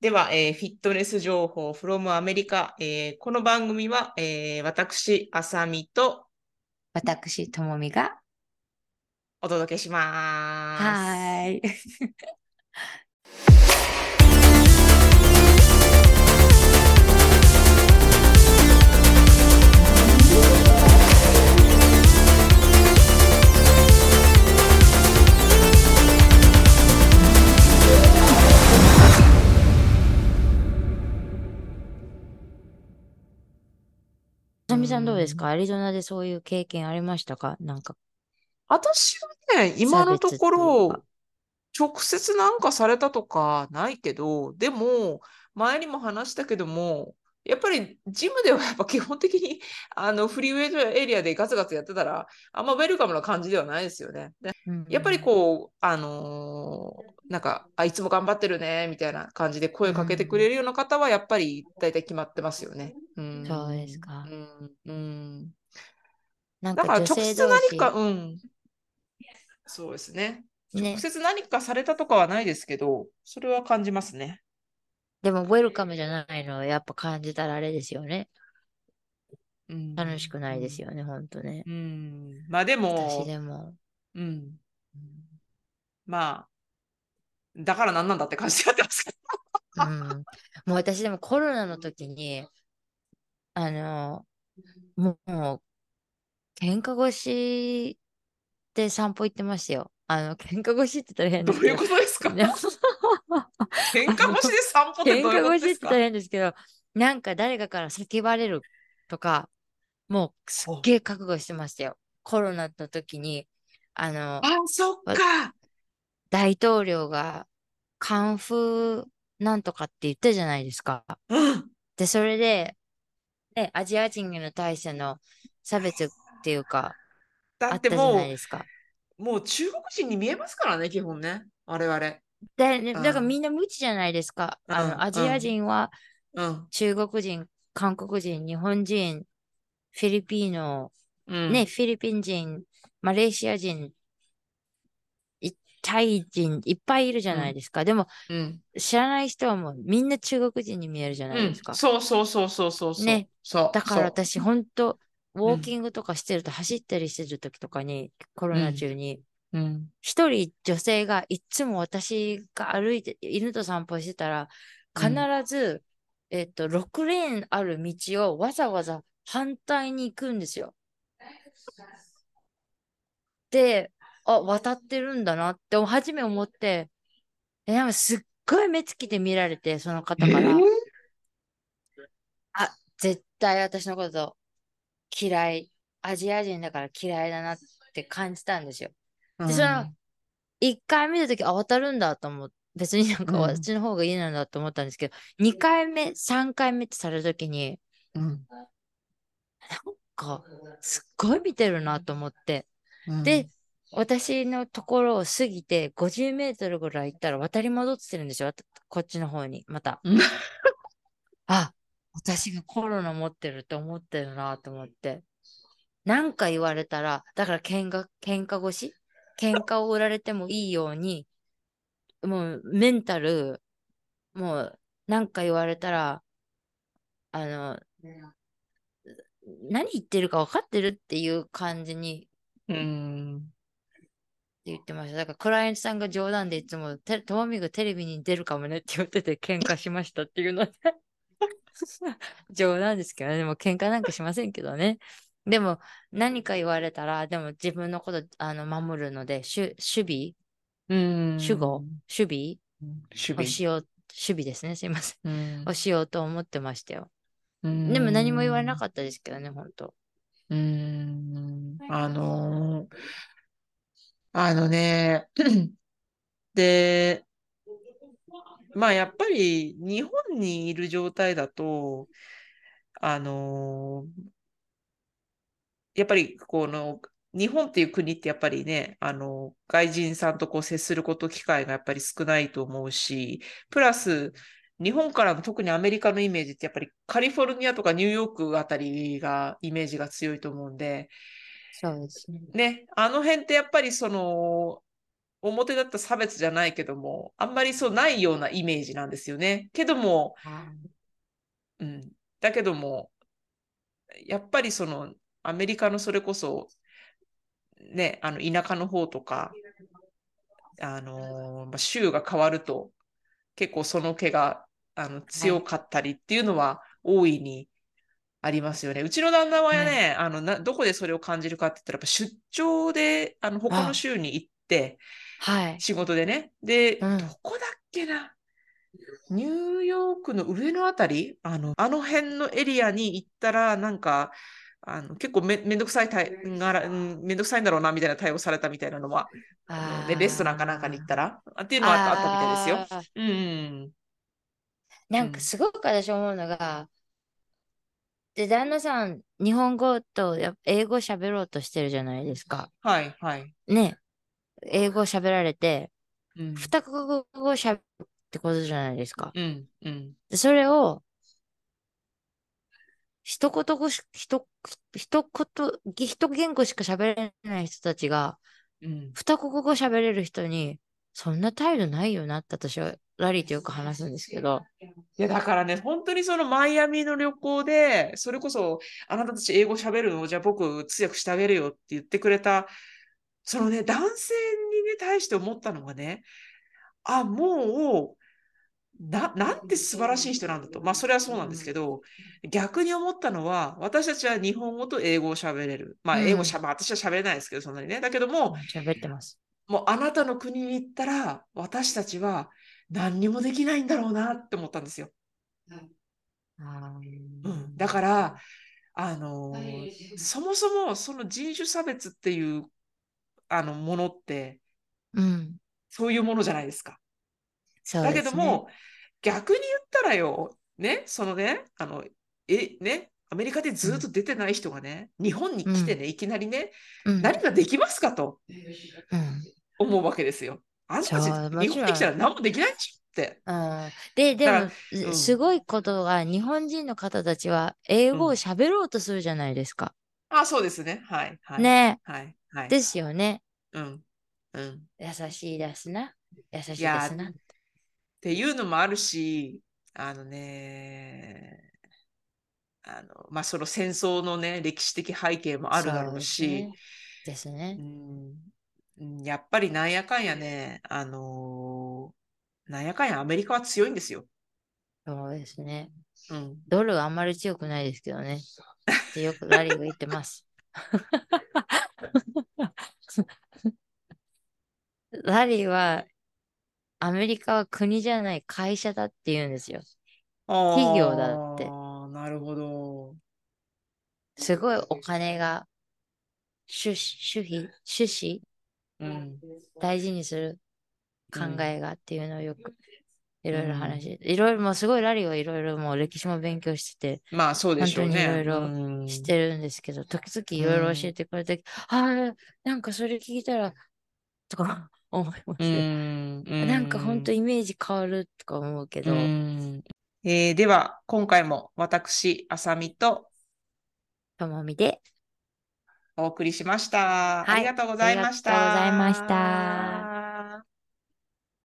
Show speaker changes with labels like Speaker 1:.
Speaker 1: では、えーフィットネス情報 from アメリカ。えーこの番組は、えー私、あさみと
Speaker 2: 私、ともみが。
Speaker 1: お届けします。
Speaker 2: はーい。みさんどうですか？アリゾナでそういう経験ありましたか？なんか、
Speaker 1: 私はね、今のところ
Speaker 2: か、
Speaker 1: 直接なんかされたとかないけど、でも、前にも話したけども、やっぱりジムではやっぱ基本的に あのフリーウェイトエリアでガツガツやってたら、あんまウェルカムな感じではないですよね。でやっぱりこう、あのーなんか、あ、いつも頑張ってるね、みたいな感じで声かけてくれるような方は、やっぱり大体決まってますよね。うん。
Speaker 2: そうですか
Speaker 1: うん。うん。
Speaker 2: なんか
Speaker 1: だから直接何
Speaker 2: 士、
Speaker 1: か、うん。そうですね。
Speaker 2: ね
Speaker 1: 直接何かされたとかはないですけど、それは感じますね。
Speaker 2: でもウェルカムじゃないのをやっぱ感じたらあれですよね。
Speaker 1: うん。
Speaker 2: 楽しくないですよね、ほんとね。
Speaker 1: うん。うん。まあでも
Speaker 2: 私、でも。
Speaker 1: うん。まあ、だから何なんだって感じでやってますけど。
Speaker 2: うん、もう私でもコロナの時に、あの、もう、喧嘩越しで散歩行ってましたよ。あの、喧嘩越しって言ったら変
Speaker 1: どういう。ことですか？
Speaker 2: ね
Speaker 1: 喧嘩腰で散歩って
Speaker 2: 喧
Speaker 1: どういうこと
Speaker 2: 嘩越し
Speaker 1: ですか
Speaker 2: って言ったら変ですけど、なんか誰かから叫ばれるとか、もうすっげえ覚悟してましたよ。コロナの時に、あの、
Speaker 1: あ、そっか。
Speaker 2: 大統領がカンフーなんとかって言ったじゃないですか。
Speaker 1: うん。
Speaker 2: で、それで、ね、アジア人への対しての差別っていうか、
Speaker 1: だ
Speaker 2: あって
Speaker 1: も。う、もう中国人に見えますからね、基本ね。我々。
Speaker 2: で、ねだから
Speaker 1: うん
Speaker 2: みんな無知じゃないですか。あ
Speaker 1: うん
Speaker 2: の、アジア人は
Speaker 1: うん。
Speaker 2: 中国人、韓国人、日本人、フィリピーノ、
Speaker 1: うん。
Speaker 2: ね、フィリピン人、マレーシア人、いタイ人、いっぱいいるじゃないですか。でも、
Speaker 1: うん。
Speaker 2: 知らない人はもうみんな中国人に見えるじゃない
Speaker 1: うん
Speaker 2: ですか。
Speaker 1: そうそうそうそうそうそう。
Speaker 2: ね
Speaker 1: そう。
Speaker 2: だから私、本当ウォーキングとかしてると、走ったりしてる時とかに、コロナ中に、
Speaker 1: うん。
Speaker 2: 一人女性がいつも私が歩いて、犬と散歩してたら、必ず、えっと、6レーンある道をわざわざ反対に行くんですよ。で、あ、渡ってるんだなって、初め思って、え、なんかすっごい目つきで見られて、その方から、
Speaker 1: えー？
Speaker 2: あ、絶対私のこと嫌い、アジア人だから嫌いだなって感じたんですよ。で、その、一回見たとき、あ、渡るんだと思って、別になんか
Speaker 1: うん
Speaker 2: 私の方がいいなんだと思ったんですけど、二回目、三回目ってされるときに、
Speaker 1: うん
Speaker 2: か、すっごい見てるなと思って、
Speaker 1: うん
Speaker 2: で、私のところを過ぎて50メートルぐらい行ったら渡り戻ってるんですよ。こっちの方に、また
Speaker 1: うん。
Speaker 2: あ、私がコロナ持ってるって思ってるなと思って。なんか言われたら、だから喧嘩、喧嘩越し喧嘩を売られてもいいように、もうメンタル、もうなんか言われたら、あの、何言ってるか分かってるっていう感じに
Speaker 1: うん。
Speaker 2: って言ってました。だからクライアントさんが冗談でいつも、てともみがテレビに出るかもねって言ってて喧嘩しましたっていうので 冗談ですけどね。でも喧嘩なんかしませんけどね。でも何か言われたら、でも自分のことあの守るので、守守
Speaker 1: うん。
Speaker 2: 備守護？守備？
Speaker 1: 守備。
Speaker 2: をしよう、守備ですね。すいません。
Speaker 1: うん
Speaker 2: をしようと思ってましたよ。
Speaker 1: うん
Speaker 2: でも何も言われなかったですけどね、本当。
Speaker 1: うーん、あのーあのね、で、まあやっぱり日本にいる状態だと、あのーやっぱりこの日本っていう国ってやっぱりね、あの、外人さんとこう接すること機会がやっぱり少ないと思うし、プラス日本からの特にアメリカのイメージってやっぱりカリフォルニアとかニューヨークあたりがイメージが強いと思うんで、
Speaker 2: そうですね。
Speaker 1: ね、あの辺ってやっぱりその、表だった差別じゃないけども、あんまりそうないようなイメージなんですよね。けども、うん、だけども、やっぱりそのアメリカのそれこそ、ね、あの田舎の方とか、あのー、州が変わると、結構その毛があの強かったりっていうのは大いにありますよね。うちの旦那はね、はい、あのなどこでそれを感じるかって言ったら、やっぱ出張であの他の州に行って、
Speaker 2: はい、
Speaker 1: 仕事でね。で、うん、どこだっけな？ニューヨークの上のあたり？あの、あの辺のエリアに行ったら、なんか、あの結構めめんどくさい対がめんどくさいんだろうなみたいな対応されたみたいなのは、あのレストランかなんかに行ったらっていうのはあったみたいですよ。うん。
Speaker 2: なんかすごく私思うのが、で、旦那さん、日本語と英語喋ろうとしてるじゃないですか。
Speaker 1: はい、はい。
Speaker 2: ね。英語喋られて、うん、二国語喋るってことじゃないですか。
Speaker 1: うん、うん。
Speaker 2: で、それを、一言語し、一、一言、一言語しか喋れない人たちが、
Speaker 1: うん、
Speaker 2: 二国語喋れる人に、そんな態度ないよなって私はラリーとよく話すんですけど。
Speaker 1: いや、だからね、本当にそのマイアミの旅行で、それこそ、あなたたち英語喋るのじゃあ僕通訳してあげるよって言ってくれた、そのね、男性にね、対して思ったのがね、あ、もう、な、なんて素晴らしい人なんだと。まあ、それはそうなんですけど、逆に思ったのは、私たちは日本語と英語を喋れる。まあ、英語しゃ、うん、まあ、私は喋れないですけど、そんなにね。だけども、
Speaker 2: 喋ってます。
Speaker 1: もう、あなたの国に行ったら、私たちは何にもできないんだろうなって思ったんですよ。
Speaker 2: うん、
Speaker 1: うん、だから、あのー、そもそもその人種差別っていうあのものって、
Speaker 2: うん、
Speaker 1: そういうものじゃないですか。
Speaker 2: すね、
Speaker 1: だけども、逆に言ったらよ、ね、そのね、あの、え、ね、アメリカでずっと出てない人がね、うん、日本に来てね、いきなりね、うん、何ができますかと、思うわけですよ。あんたたち日本に来たら何もできないでしょって。
Speaker 2: うん、で、でも、うん、すごいことが、日本人の方たちは英語を喋ろうとするじゃないですか。
Speaker 1: あ、そうですね。はい。はい、
Speaker 2: ね。
Speaker 1: はい。はい。
Speaker 2: ですよね。
Speaker 1: うん。うん。
Speaker 2: 優しいですな。優しいですな。
Speaker 1: っていうのもあるし、あのね、あの、まあ、その戦争のね、歴史的背景もあるだろうし、
Speaker 2: ですね。
Speaker 1: うん、やっぱりなんやかんやね、あのー、なんやかんやアメリカは強いんですよ。
Speaker 2: そうですね。
Speaker 1: うん、
Speaker 2: ドルあんまり強くないですけどね。ってよくラリーが言ってます。ラリーはアメリカは国じゃない会社だって言うんですよ。企業だって。
Speaker 1: なるほど。
Speaker 2: すごいお金が主主義、主旨、
Speaker 1: うん、
Speaker 2: 大事にする考えがっていうのをよくいろいろ話、いろいろもうすごいラリーはいろいろもう歴史も勉強してて、
Speaker 1: まあそうでしょうね。
Speaker 2: いろいろしてるんですけど、時々いろいろ教えてくれて、うん、ああ、なんかそれ聞いたら、とか思いますね。なんか本当イメージ変わるとか思うけど。
Speaker 1: えー、では、今回も私、あさみと、
Speaker 2: ともみで
Speaker 1: お送りしました、はい。ありがとうございました。
Speaker 2: ありがとうございました。